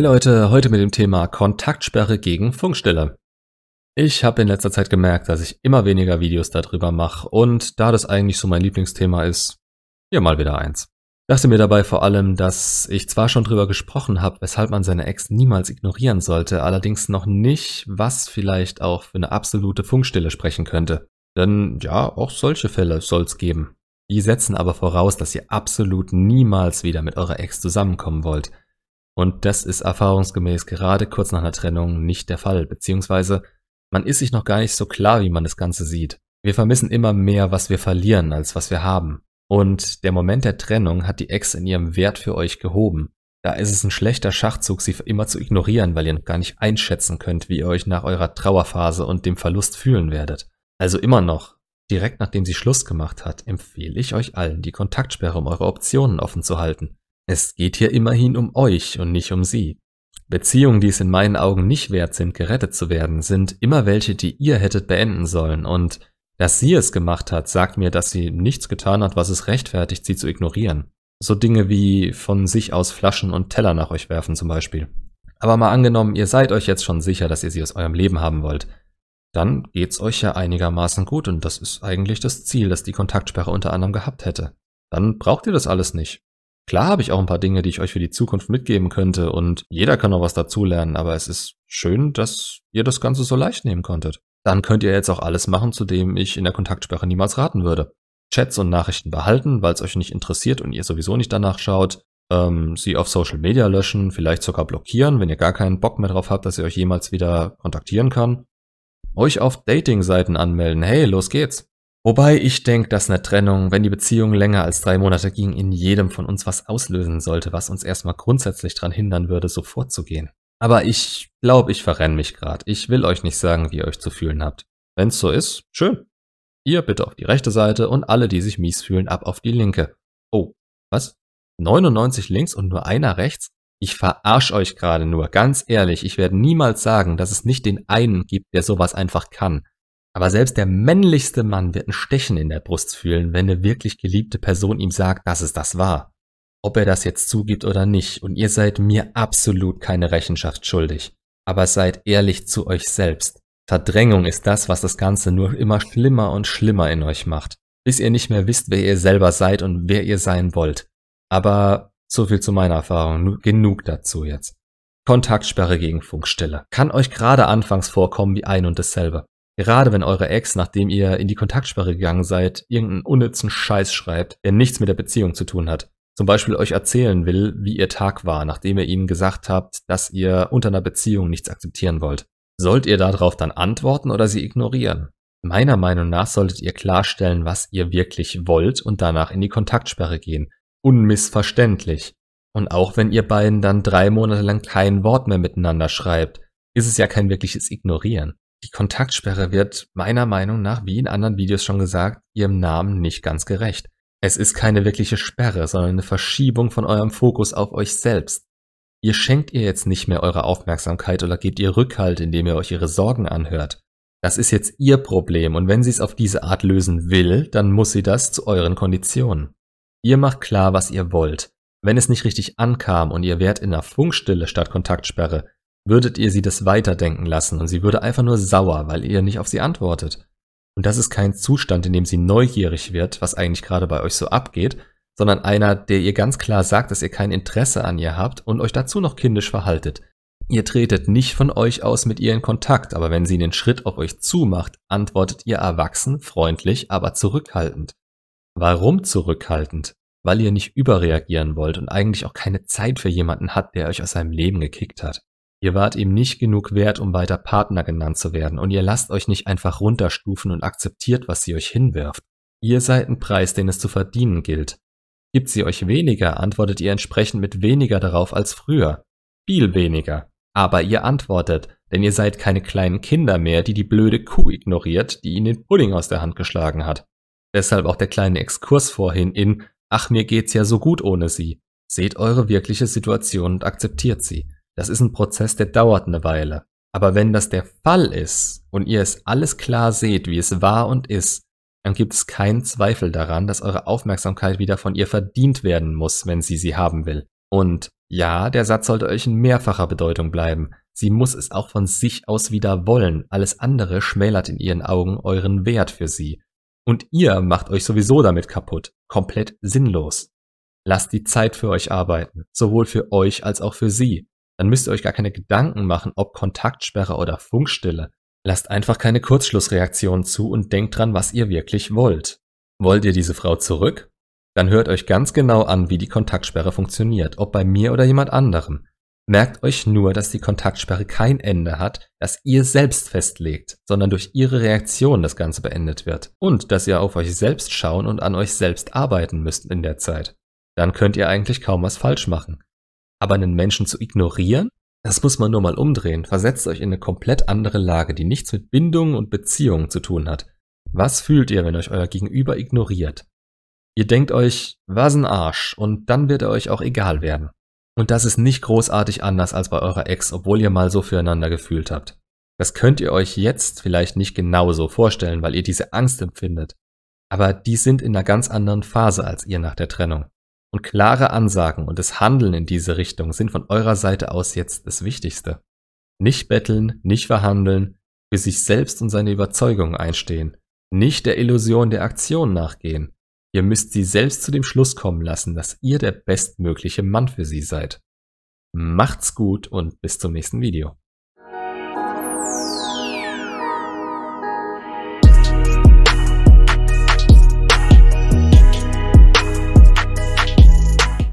Hey Leute, heute mit dem Thema Kontaktsperre gegen Funkstille. Ich habe in letzter Zeit gemerkt, dass ich immer weniger Videos darüber mache und da das eigentlich so mein Lieblingsthema ist, hier mal wieder eins. Dachte mir dabei vor allem, dass ich zwar schon drüber gesprochen habe, weshalb man seine Ex niemals ignorieren sollte, allerdings noch nicht, was vielleicht auch für eine absolute Funkstille sprechen könnte. Denn ja, auch solche Fälle soll's geben. Die setzen aber voraus, dass ihr absolut niemals wieder mit eurer Ex zusammenkommen wollt. Und das ist erfahrungsgemäß gerade kurz nach einer Trennung nicht der Fall, beziehungsweise man ist sich noch gar nicht so klar, wie man das Ganze sieht. Wir vermissen immer mehr, was wir verlieren, als was wir haben. Und der Moment der Trennung hat die Ex in ihrem Wert für euch gehoben. Da ist es ein schlechter Schachzug, sie immer zu ignorieren, weil ihr noch gar nicht einschätzen könnt, wie ihr euch nach eurer Trauerphase und dem Verlust fühlen werdet. Also immer noch, direkt nachdem sie Schluss gemacht hat, empfehle ich euch allen, die Kontaktsperre um eure Optionen offen zu halten. Es geht hier immerhin um euch und nicht um sie. Beziehungen, die es in meinen Augen nicht wert sind, gerettet zu werden, sind immer welche, die ihr hättet beenden sollen und dass sie es gemacht hat, sagt mir, dass sie nichts getan hat, was es rechtfertigt, sie zu ignorieren. So Dinge wie von sich aus Flaschen und Teller nach euch werfen zum Beispiel. Aber mal angenommen, ihr seid euch jetzt schon sicher, dass ihr sie aus eurem Leben haben wollt. Dann geht's euch ja einigermaßen gut und das ist eigentlich das Ziel, das die Kontaktsperre unter anderem gehabt hätte. Dann braucht ihr das alles nicht. Klar habe ich auch ein paar Dinge, die ich euch für die Zukunft mitgeben könnte und jeder kann noch was dazulernen, aber es ist schön, dass ihr das Ganze so leicht nehmen konntet dann könnt ihr jetzt auch alles machen, zu dem ich in der Kontaktsperre niemals raten würde. Chats und Nachrichten behalten, weil es euch nicht interessiert und ihr sowieso nicht danach schaut. Ähm, sie auf Social Media löschen, vielleicht sogar blockieren, wenn ihr gar keinen Bock mehr drauf habt, dass ihr euch jemals wieder kontaktieren kann. Euch auf Dating-Seiten anmelden. Hey, los geht's. Wobei ich denke, dass eine Trennung, wenn die Beziehung länger als drei Monate ging, in jedem von uns was auslösen sollte, was uns erstmal grundsätzlich daran hindern würde, so vorzugehen. Aber ich glaube, ich verrenne mich gerade. Ich will euch nicht sagen, wie ihr euch zu fühlen habt. Wenn's so ist, schön. Ihr bitte auf die rechte Seite und alle, die sich mies fühlen, ab auf die linke. Oh, was? 99 links und nur einer rechts? Ich verarsch euch gerade nur, ganz ehrlich, ich werde niemals sagen, dass es nicht den einen gibt, der sowas einfach kann. Aber selbst der männlichste Mann wird ein Stechen in der Brust fühlen, wenn eine wirklich geliebte Person ihm sagt, dass es das war ob er das jetzt zugibt oder nicht, und ihr seid mir absolut keine Rechenschaft schuldig. Aber seid ehrlich zu euch selbst. Verdrängung ist das, was das Ganze nur immer schlimmer und schlimmer in euch macht, bis ihr nicht mehr wisst, wer ihr selber seid und wer ihr sein wollt. Aber so viel zu meiner Erfahrung, genug dazu jetzt. Kontaktsperre gegen Funkstille. Kann euch gerade anfangs vorkommen wie ein und dasselbe. Gerade wenn eure Ex, nachdem ihr in die Kontaktsperre gegangen seid, irgendeinen unnützen Scheiß schreibt, der nichts mit der Beziehung zu tun hat zum Beispiel euch erzählen will, wie ihr Tag war, nachdem ihr ihnen gesagt habt, dass ihr unter einer Beziehung nichts akzeptieren wollt. Sollt ihr darauf dann antworten oder sie ignorieren? Meiner Meinung nach solltet ihr klarstellen, was ihr wirklich wollt und danach in die Kontaktsperre gehen. Unmissverständlich. Und auch wenn ihr beiden dann drei Monate lang kein Wort mehr miteinander schreibt, ist es ja kein wirkliches Ignorieren. Die Kontaktsperre wird meiner Meinung nach, wie in anderen Videos schon gesagt, ihrem Namen nicht ganz gerecht. Es ist keine wirkliche Sperre, sondern eine Verschiebung von eurem Fokus auf euch selbst. Ihr schenkt ihr jetzt nicht mehr eure Aufmerksamkeit oder gebt ihr Rückhalt, indem ihr euch ihre Sorgen anhört. Das ist jetzt ihr Problem und wenn sie es auf diese Art lösen will, dann muss sie das zu euren Konditionen. Ihr macht klar, was ihr wollt. Wenn es nicht richtig ankam und ihr wärt in einer Funkstille statt Kontaktsperre, würdet ihr sie das weiterdenken lassen und sie würde einfach nur sauer, weil ihr nicht auf sie antwortet. Und das ist kein Zustand, in dem sie neugierig wird, was eigentlich gerade bei euch so abgeht, sondern einer, der ihr ganz klar sagt, dass ihr kein Interesse an ihr habt und euch dazu noch kindisch verhaltet. Ihr tretet nicht von euch aus mit ihr in Kontakt, aber wenn sie den Schritt auf euch zumacht, antwortet ihr erwachsen, freundlich, aber zurückhaltend. Warum zurückhaltend? Weil ihr nicht überreagieren wollt und eigentlich auch keine Zeit für jemanden hat, der euch aus seinem Leben gekickt hat. Ihr wart ihm nicht genug wert, um weiter Partner genannt zu werden, und ihr lasst euch nicht einfach runterstufen und akzeptiert, was sie euch hinwirft. Ihr seid ein Preis, den es zu verdienen gilt. Gibt sie euch weniger, antwortet ihr entsprechend mit weniger darauf als früher. Viel weniger. Aber ihr antwortet, denn ihr seid keine kleinen Kinder mehr, die die blöde Kuh ignoriert, die ihnen den Pudding aus der Hand geschlagen hat. Deshalb auch der kleine Exkurs vorhin in Ach, mir geht's ja so gut ohne sie. Seht eure wirkliche Situation und akzeptiert sie. Das ist ein Prozess, der dauert eine Weile. Aber wenn das der Fall ist und ihr es alles klar seht, wie es war und ist, dann gibt es keinen Zweifel daran, dass eure Aufmerksamkeit wieder von ihr verdient werden muss, wenn sie sie haben will. Und Ja, der Satz sollte euch in mehrfacher Bedeutung bleiben. Sie muss es auch von sich aus wieder wollen. Alles andere schmälert in ihren Augen euren Wert für sie. Und ihr macht euch sowieso damit kaputt. Komplett sinnlos. Lasst die Zeit für euch arbeiten. Sowohl für euch als auch für sie. Dann müsst ihr euch gar keine Gedanken machen, ob Kontaktsperre oder Funkstille. Lasst einfach keine Kurzschlussreaktion zu und denkt dran, was ihr wirklich wollt. Wollt ihr diese Frau zurück? Dann hört euch ganz genau an, wie die Kontaktsperre funktioniert, ob bei mir oder jemand anderem. Merkt euch nur, dass die Kontaktsperre kein Ende hat, das ihr selbst festlegt, sondern durch ihre Reaktion das Ganze beendet wird. Und dass ihr auf euch selbst schauen und an euch selbst arbeiten müsst in der Zeit. Dann könnt ihr eigentlich kaum was falsch machen. Aber einen Menschen zu ignorieren? Das muss man nur mal umdrehen. Versetzt euch in eine komplett andere Lage, die nichts mit Bindungen und Beziehungen zu tun hat. Was fühlt ihr, wenn euch euer Gegenüber ignoriert? Ihr denkt euch, was ein Arsch, und dann wird er euch auch egal werden. Und das ist nicht großartig anders als bei eurer Ex, obwohl ihr mal so füreinander gefühlt habt. Das könnt ihr euch jetzt vielleicht nicht genauso vorstellen, weil ihr diese Angst empfindet. Aber die sind in einer ganz anderen Phase als ihr nach der Trennung. Und klare Ansagen und das Handeln in diese Richtung sind von eurer Seite aus jetzt das Wichtigste. Nicht betteln, nicht verhandeln, für sich selbst und seine Überzeugungen einstehen, nicht der Illusion der Aktion nachgehen, Ihr müsst sie selbst zu dem Schluss kommen lassen, dass ihr der bestmögliche Mann für sie seid. Macht's gut und bis zum nächsten Video.